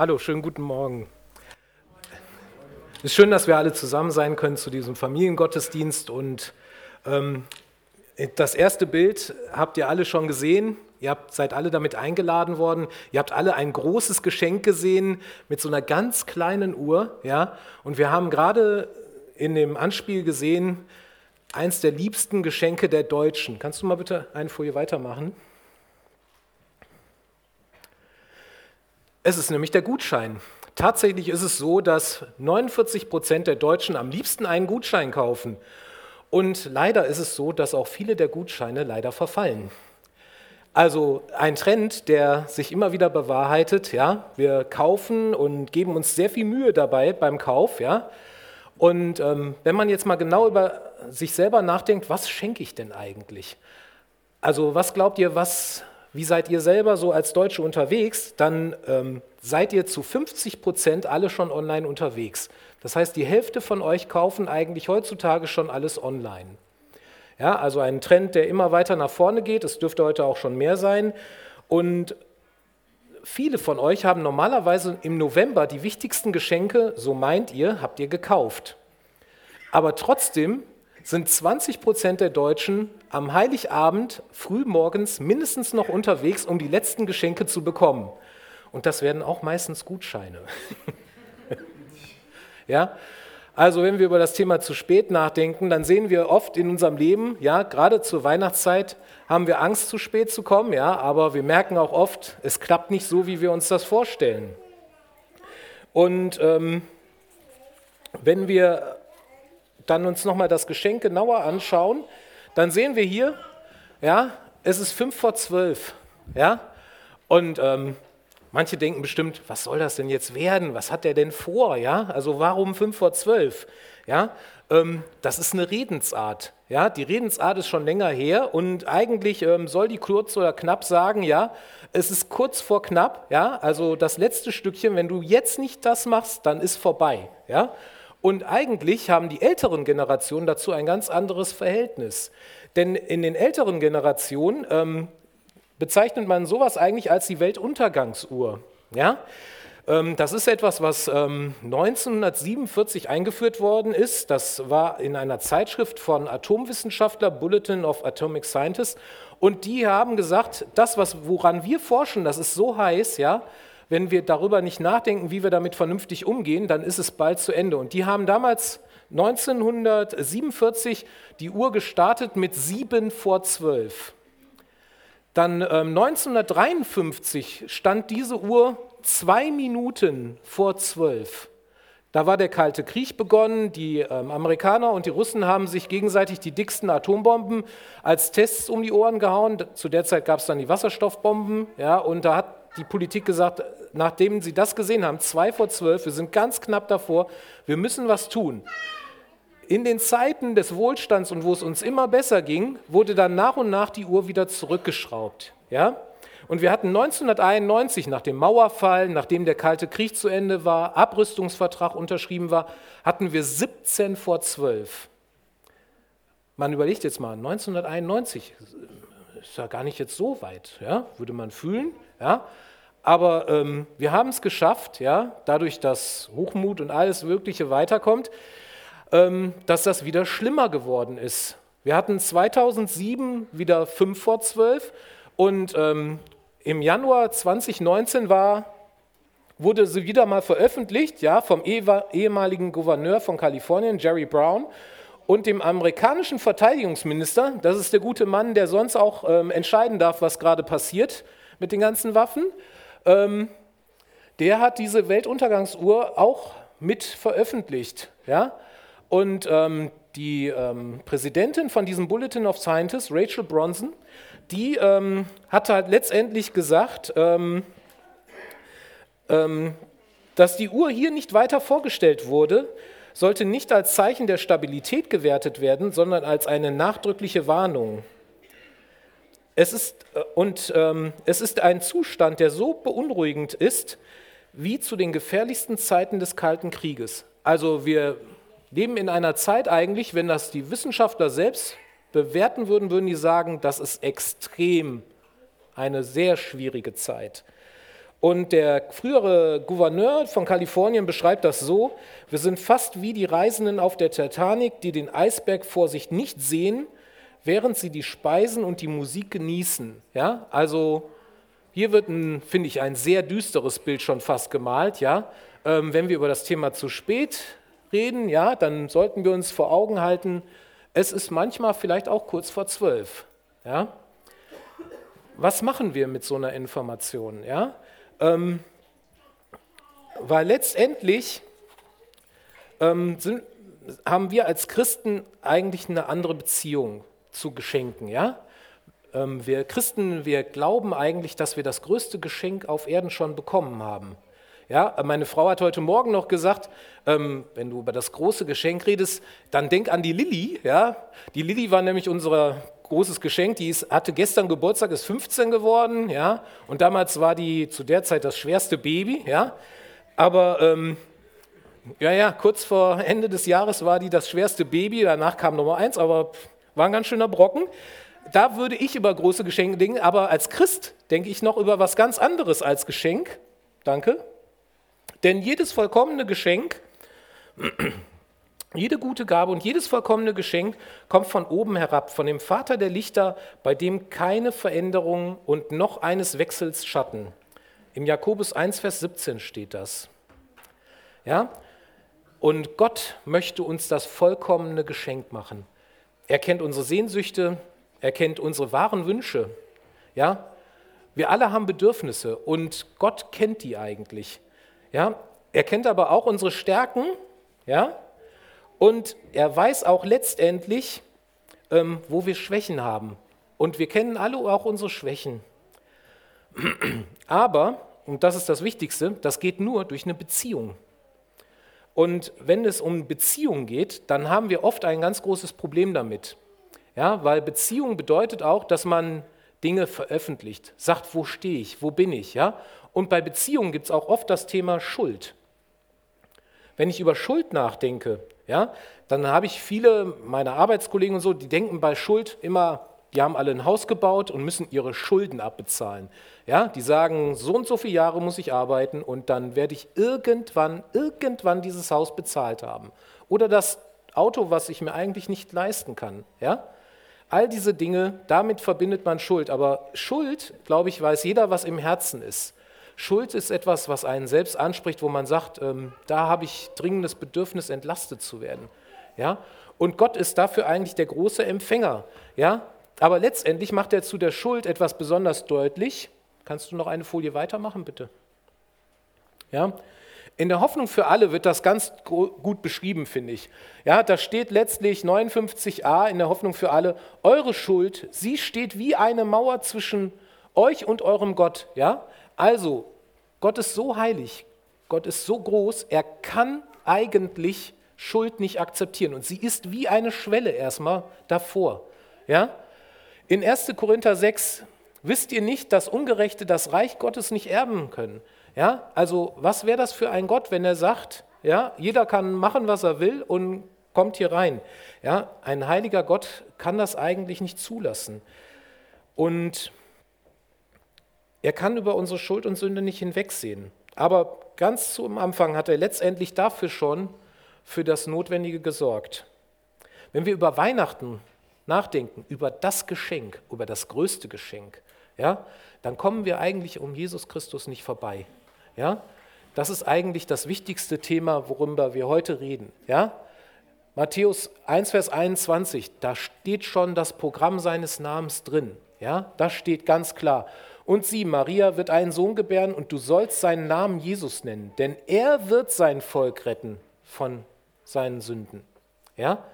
Hallo, schönen guten Morgen. Es ist schön, dass wir alle zusammen sein können zu diesem Familiengottesdienst. Und ähm, das erste Bild habt ihr alle schon gesehen. Ihr habt, seid alle damit eingeladen worden. Ihr habt alle ein großes Geschenk gesehen mit so einer ganz kleinen Uhr. Ja? Und wir haben gerade in dem Anspiel gesehen, eins der liebsten Geschenke der Deutschen. Kannst du mal bitte eine Folie weitermachen? Es ist nämlich der Gutschein. Tatsächlich ist es so, dass 49 Prozent der Deutschen am liebsten einen Gutschein kaufen. Und leider ist es so, dass auch viele der Gutscheine leider verfallen. Also ein Trend, der sich immer wieder bewahrheitet. Ja, wir kaufen und geben uns sehr viel Mühe dabei beim Kauf. Ja, und ähm, wenn man jetzt mal genau über sich selber nachdenkt, was schenke ich denn eigentlich? Also was glaubt ihr, was, wie seid ihr selber so als Deutsche unterwegs? Dann ähm, seid ihr zu 50 Prozent alle schon online unterwegs. Das heißt, die Hälfte von euch kaufen eigentlich heutzutage schon alles online. Ja, also ein Trend, der immer weiter nach vorne geht. Es dürfte heute auch schon mehr sein. Und viele von euch haben normalerweise im November die wichtigsten Geschenke, so meint ihr, habt ihr gekauft. Aber trotzdem sind 20 Prozent der Deutschen am Heiligabend früh morgens mindestens noch unterwegs, um die letzten Geschenke zu bekommen. Und das werden auch meistens Gutscheine. ja, also wenn wir über das Thema zu spät nachdenken, dann sehen wir oft in unserem Leben, ja, gerade zur Weihnachtszeit haben wir Angst, zu spät zu kommen, ja, aber wir merken auch oft, es klappt nicht so, wie wir uns das vorstellen. Und ähm, wenn wir dann uns nochmal das Geschenk genauer anschauen, dann sehen wir hier, ja, es ist fünf vor zwölf, ja, und ähm, Manche denken bestimmt, was soll das denn jetzt werden? Was hat der denn vor? Ja, also warum fünf vor zwölf? Ja, ähm, das ist eine Redensart. Ja, die Redensart ist schon länger her und eigentlich ähm, soll die kurz oder knapp sagen, ja, es ist kurz vor knapp. Ja, also das letzte Stückchen, wenn du jetzt nicht das machst, dann ist vorbei. Ja, und eigentlich haben die älteren Generationen dazu ein ganz anderes Verhältnis. Denn in den älteren Generationen ähm, bezeichnet man sowas eigentlich als die Weltuntergangsuhr. Ja? Ähm, das ist etwas, was 1947 ähm, eingeführt worden ist. Das war in einer Zeitschrift von Atomwissenschaftler, Bulletin of Atomic Scientists. Und die haben gesagt, das, was, woran wir forschen, das ist so heiß, ja, wenn wir darüber nicht nachdenken, wie wir damit vernünftig umgehen, dann ist es bald zu Ende. Und die haben damals 1947 die Uhr gestartet mit sieben vor zwölf. Dann ähm, 1953 stand diese Uhr zwei Minuten vor zwölf. Da war der Kalte Krieg begonnen. Die ähm, Amerikaner und die Russen haben sich gegenseitig die dicksten Atombomben als Tests um die Ohren gehauen. Zu der Zeit gab es dann die Wasserstoffbomben. Ja, und da hat die Politik gesagt, nachdem sie das gesehen haben, zwei vor zwölf, wir sind ganz knapp davor, wir müssen was tun in den Zeiten des Wohlstands und wo es uns immer besser ging, wurde dann nach und nach die Uhr wieder zurückgeschraubt. Ja? Und wir hatten 1991, nach dem Mauerfall, nachdem der Kalte Krieg zu Ende war, Abrüstungsvertrag unterschrieben war, hatten wir 17 vor 12. Man überlegt jetzt mal, 1991 ist ja gar nicht jetzt so weit, ja? würde man fühlen. Ja? Aber ähm, wir haben es geschafft, ja? dadurch, dass Hochmut und alles Mögliche weiterkommt. Ähm, dass das wieder schlimmer geworden ist. Wir hatten 2007 wieder 5 vor 12 und ähm, im Januar 2019 war, wurde sie wieder mal veröffentlicht, ja, vom ehemaligen Gouverneur von Kalifornien, Jerry Brown, und dem amerikanischen Verteidigungsminister, das ist der gute Mann, der sonst auch ähm, entscheiden darf, was gerade passiert mit den ganzen Waffen, ähm, der hat diese Weltuntergangsuhr auch mit veröffentlicht. Ja? Und ähm, die ähm, Präsidentin von diesem Bulletin of Scientists, Rachel Bronson, die ähm, hat halt letztendlich gesagt, ähm, ähm, dass die Uhr hier nicht weiter vorgestellt wurde, sollte nicht als Zeichen der Stabilität gewertet werden, sondern als eine nachdrückliche Warnung. Es ist, äh, und ähm, es ist ein Zustand, der so beunruhigend ist, wie zu den gefährlichsten Zeiten des Kalten Krieges. Also wir leben in einer Zeit eigentlich, wenn das die Wissenschaftler selbst bewerten würden, würden die sagen, das ist extrem eine sehr schwierige Zeit. Und der frühere Gouverneur von Kalifornien beschreibt das so, wir sind fast wie die Reisenden auf der Titanic, die den Eisberg vor sich nicht sehen, während sie die Speisen und die Musik genießen. Ja, also hier wird, finde ich, ein sehr düsteres Bild schon fast gemalt. Ja, ähm, wenn wir über das Thema zu spät reden, ja, dann sollten wir uns vor Augen halten, es ist manchmal vielleicht auch kurz vor zwölf. Ja, was machen wir mit so einer Information? Ja, ähm, weil letztendlich ähm, sind, haben wir als Christen eigentlich eine andere Beziehung zu Geschenken. Ja? Ähm, wir Christen, wir glauben eigentlich, dass wir das größte Geschenk auf Erden schon bekommen haben. Ja, meine Frau hat heute Morgen noch gesagt, ähm, wenn du über das große Geschenk redest, dann denk an die Lilly. Ja? Die Lilly war nämlich unser großes Geschenk. Die ist, hatte gestern Geburtstag, ist 15 geworden, ja, und damals war die zu der Zeit das schwerste Baby, ja. Aber ähm, ja, ja, kurz vor Ende des Jahres war die das schwerste Baby. Danach kam Nummer eins, aber war ein ganz schöner Brocken. Da würde ich über große Geschenke denken, aber als Christ denke ich noch über was ganz anderes als Geschenk. Danke. Denn jedes vollkommene Geschenk jede gute Gabe und jedes vollkommene Geschenk kommt von oben herab, von dem Vater der Lichter, bei dem keine Veränderung und noch eines Wechsels Schatten. Im Jakobus 1, Vers 17 steht das. Ja? Und Gott möchte uns das vollkommene Geschenk machen. Er kennt unsere Sehnsüchte, er kennt unsere wahren Wünsche. Ja? Wir alle haben Bedürfnisse und Gott kennt die eigentlich. Ja? Er kennt aber auch unsere Stärken, ja? Und er weiß auch letztendlich, ähm, wo wir Schwächen haben. Und wir kennen alle auch unsere Schwächen. Aber, und das ist das Wichtigste, das geht nur durch eine Beziehung. Und wenn es um Beziehung geht, dann haben wir oft ein ganz großes Problem damit. Ja, weil Beziehung bedeutet auch, dass man Dinge veröffentlicht, sagt, wo stehe ich, wo bin ich. Ja? Und bei Beziehungen gibt es auch oft das Thema Schuld. Wenn ich über Schuld nachdenke, ja, dann habe ich viele meiner Arbeitskollegen und so, die denken bei Schuld immer, die haben alle ein Haus gebaut und müssen ihre Schulden abbezahlen. Ja, die sagen, so und so viele Jahre muss ich arbeiten und dann werde ich irgendwann, irgendwann dieses Haus bezahlt haben. Oder das Auto, was ich mir eigentlich nicht leisten kann. Ja? All diese Dinge, damit verbindet man Schuld. Aber Schuld, glaube ich, weiß jeder, was im Herzen ist. Schuld ist etwas, was einen selbst anspricht, wo man sagt, ähm, da habe ich dringendes Bedürfnis, entlastet zu werden. Ja? Und Gott ist dafür eigentlich der große Empfänger. Ja? Aber letztendlich macht er zu der Schuld etwas besonders deutlich. Kannst du noch eine Folie weitermachen, bitte? Ja? In der Hoffnung für alle wird das ganz gut beschrieben, finde ich. Ja, da steht letztlich 59a in der Hoffnung für alle, eure Schuld, sie steht wie eine Mauer zwischen euch und eurem Gott. Ja? Also, Gott ist so heilig, Gott ist so groß, er kann eigentlich Schuld nicht akzeptieren. Und sie ist wie eine Schwelle erstmal davor. Ja? In 1. Korinther 6 wisst ihr nicht, dass Ungerechte das Reich Gottes nicht erben können. Ja? Also was wäre das für ein Gott, wenn er sagt, ja, jeder kann machen, was er will und kommt hier rein. Ja? Ein heiliger Gott kann das eigentlich nicht zulassen. Und er kann über unsere Schuld und Sünde nicht hinwegsehen. Aber ganz zum Anfang hat er letztendlich dafür schon für das Notwendige gesorgt. Wenn wir über Weihnachten nachdenken, über das Geschenk, über das größte Geschenk, ja, dann kommen wir eigentlich um Jesus Christus nicht vorbei. Ja? Das ist eigentlich das wichtigste Thema, worüber wir heute reden. Ja? Matthäus 1, Vers 21, da steht schon das Programm seines Namens drin. Ja? Da steht ganz klar, und sie, Maria, wird einen Sohn gebären und du sollst seinen Namen Jesus nennen, denn er wird sein Volk retten von seinen Sünden. Ja?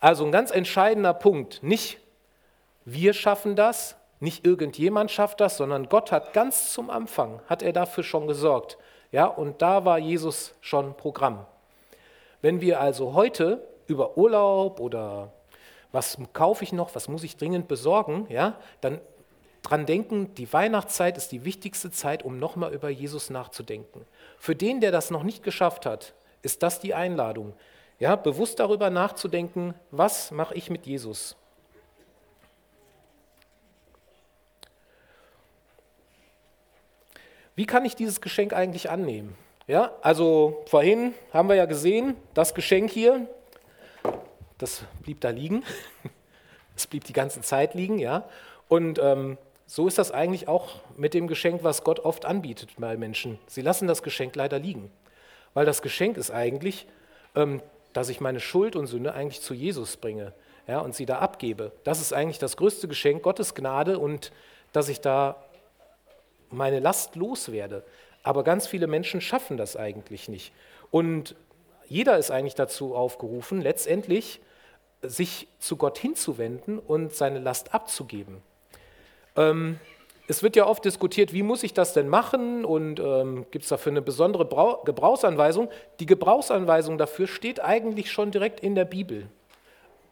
Also ein ganz entscheidender Punkt. Nicht wir schaffen das, nicht irgendjemand schafft das, sondern Gott hat ganz zum Anfang, hat er dafür schon gesorgt. Ja, und da war Jesus schon Programm. Wenn wir also heute über Urlaub oder was kaufe ich noch, was muss ich dringend besorgen, ja, dann dran denken, die Weihnachtszeit ist die wichtigste Zeit, um nochmal über Jesus nachzudenken. Für den, der das noch nicht geschafft hat, ist das die Einladung. Ja, bewusst darüber nachzudenken, was mache ich mit Jesus? Wie kann ich dieses Geschenk eigentlich annehmen? Ja, also vorhin haben wir ja gesehen, das Geschenk hier, das blieb da liegen. Es blieb die ganze Zeit liegen, ja. Und ähm, so ist das eigentlich auch mit dem Geschenk, was Gott oft anbietet bei Menschen. Sie lassen das Geschenk leider liegen, weil das Geschenk ist eigentlich, ähm, dass ich meine Schuld und Sünde eigentlich zu Jesus bringe ja, und sie da abgebe. Das ist eigentlich das größte Geschenk, Gottes Gnade und dass ich da meine Last loswerde. Aber ganz viele Menschen schaffen das eigentlich nicht. Und jeder ist eigentlich dazu aufgerufen, letztendlich sich zu Gott hinzuwenden und seine Last abzugeben. Ähm, es wird ja oft diskutiert, wie muss ich das denn machen und ähm, gibt es dafür eine besondere Brau Gebrauchsanweisung. Die Gebrauchsanweisung dafür steht eigentlich schon direkt in der Bibel.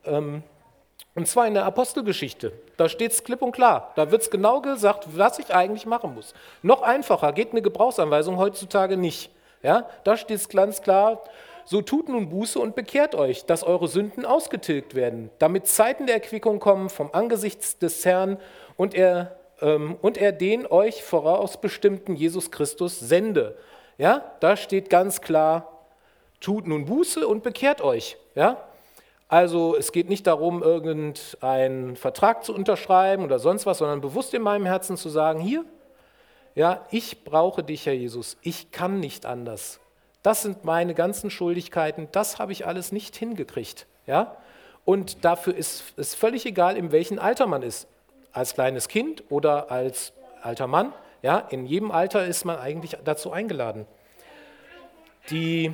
Ähm, und zwar in der Apostelgeschichte. Da steht es klipp und klar. Da wird es genau gesagt, was ich eigentlich machen muss. Noch einfacher geht eine Gebrauchsanweisung heutzutage nicht. Ja, da steht es ganz klar, so tut nun Buße und bekehrt euch, dass eure Sünden ausgetilgt werden, damit Zeiten der Erquickung kommen vom Angesicht des Herrn und er, ähm, und er den euch vorausbestimmten Jesus Christus sende. Ja, da steht ganz klar, tut nun Buße und bekehrt euch. Ja, also es geht nicht darum, irgendeinen Vertrag zu unterschreiben oder sonst was, sondern bewusst in meinem Herzen zu sagen, hier, ja, ich brauche dich, Herr Jesus, ich kann nicht anders. Das sind meine ganzen Schuldigkeiten, das habe ich alles nicht hingekriegt. Ja? Und dafür ist es völlig egal, in welchem Alter man ist. Als kleines Kind oder als alter Mann. Ja? In jedem Alter ist man eigentlich dazu eingeladen. Die,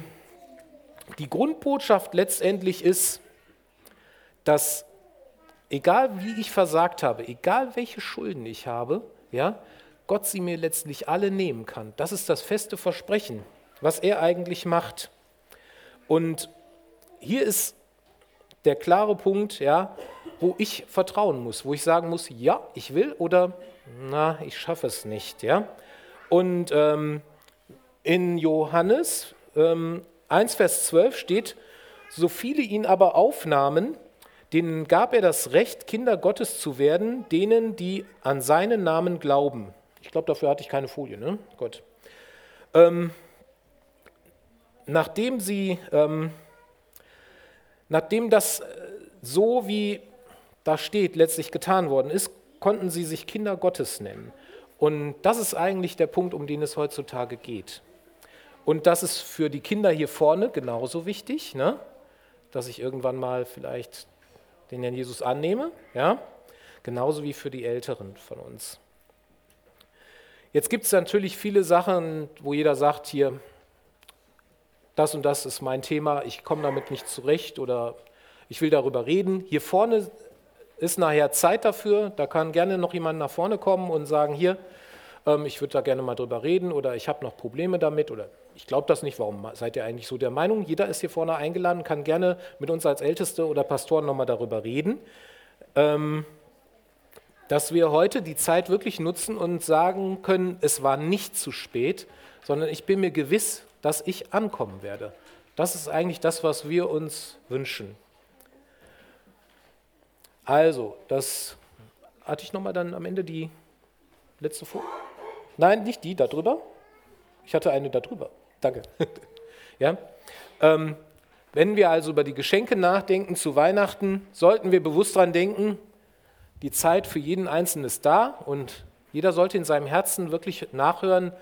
die Grundbotschaft letztendlich ist, dass egal wie ich versagt habe, egal welche Schulden ich habe, ja, Gott sie mir letztlich alle nehmen kann. Das ist das feste Versprechen, was er eigentlich macht. Und hier ist der klare Punkt, ja, wo ich vertrauen muss, wo ich sagen muss, ja, ich will oder na, ich schaffe es nicht, ja. Und ähm, in Johannes ähm, 1, Vers 12 steht, so viele ihn aber aufnahmen, denen gab er das Recht, Kinder Gottes zu werden, denen, die an seinen Namen glauben. Ich glaube, dafür hatte ich keine Folie, ne? Gott. Ähm, nachdem sie, ähm, nachdem das äh, so wie da steht, letztlich getan worden ist, konnten sie sich Kinder Gottes nennen. Und das ist eigentlich der Punkt, um den es heutzutage geht. Und das ist für die Kinder hier vorne genauso wichtig, ne? dass ich irgendwann mal vielleicht den Herrn Jesus annehme, ja, genauso wie für die Älteren von uns. Jetzt gibt es natürlich viele Sachen, wo jeder sagt, hier, das und das ist mein Thema, ich komme damit nicht zurecht oder ich will darüber reden. Hier vorne ist nachher Zeit dafür, da kann gerne noch jemand nach vorne kommen und sagen, hier, ähm, ich würde da gerne mal drüber reden oder ich habe noch Probleme damit oder ich glaube das nicht, warum seid ihr eigentlich so der Meinung? Jeder ist hier vorne eingeladen, kann gerne mit uns als Älteste oder Pastoren nochmal darüber reden, ähm, dass wir heute die Zeit wirklich nutzen und sagen können, es war nicht zu spät, sondern ich bin mir gewiss, dass ich ankommen werde. Das ist eigentlich das, was wir uns wünschen. Also, das hatte ich nochmal dann am Ende die letzte Folie. Nein, nicht die, da drüber. Ich hatte eine da drüber. Danke. ja? Ähm, wenn wir also über die Geschenke nachdenken zu Weihnachten, sollten wir bewusst daran denken, die Zeit für jeden Einzelnen ist da und jeder sollte in seinem Herzen wirklich nachhören,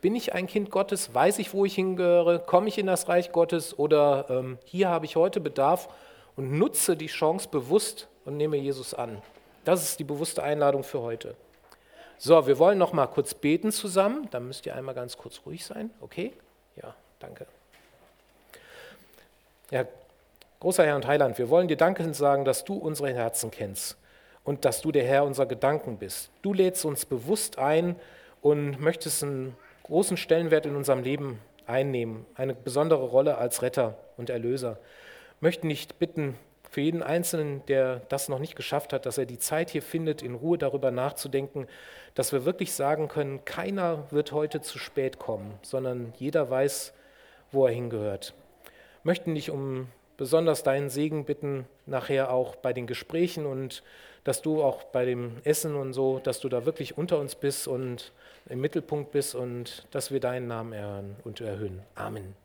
bin ich ein Kind Gottes, weiß ich, wo ich hingehöre, komme ich in das Reich Gottes oder ähm, hier habe ich heute Bedarf und nutze die Chance bewusst und nehme Jesus an. Das ist die bewusste Einladung für heute. So, wir wollen noch mal kurz beten zusammen. Dann müsst ihr einmal ganz kurz ruhig sein. Okay? Ja, danke. Ja, großer Herr und Heiland, wir wollen dir Danke sagen, dass du unsere Herzen kennst und dass du der Herr unserer Gedanken bist. Du lädst uns bewusst ein und möchtest einen großen Stellenwert in unserem Leben einnehmen, eine besondere Rolle als Retter und Erlöser. Möchten nicht bitten, für jeden Einzelnen, der das noch nicht geschafft hat, dass er die Zeit hier findet, in Ruhe darüber nachzudenken, dass wir wirklich sagen können, keiner wird heute zu spät kommen, sondern jeder weiß, wo er hingehört. Möchten dich um besonders deinen Segen bitten, nachher auch bei den Gesprächen und dass du auch bei dem Essen und so, dass du da wirklich unter uns bist und im Mittelpunkt bist und dass wir deinen Namen erhören und erhöhen. Amen.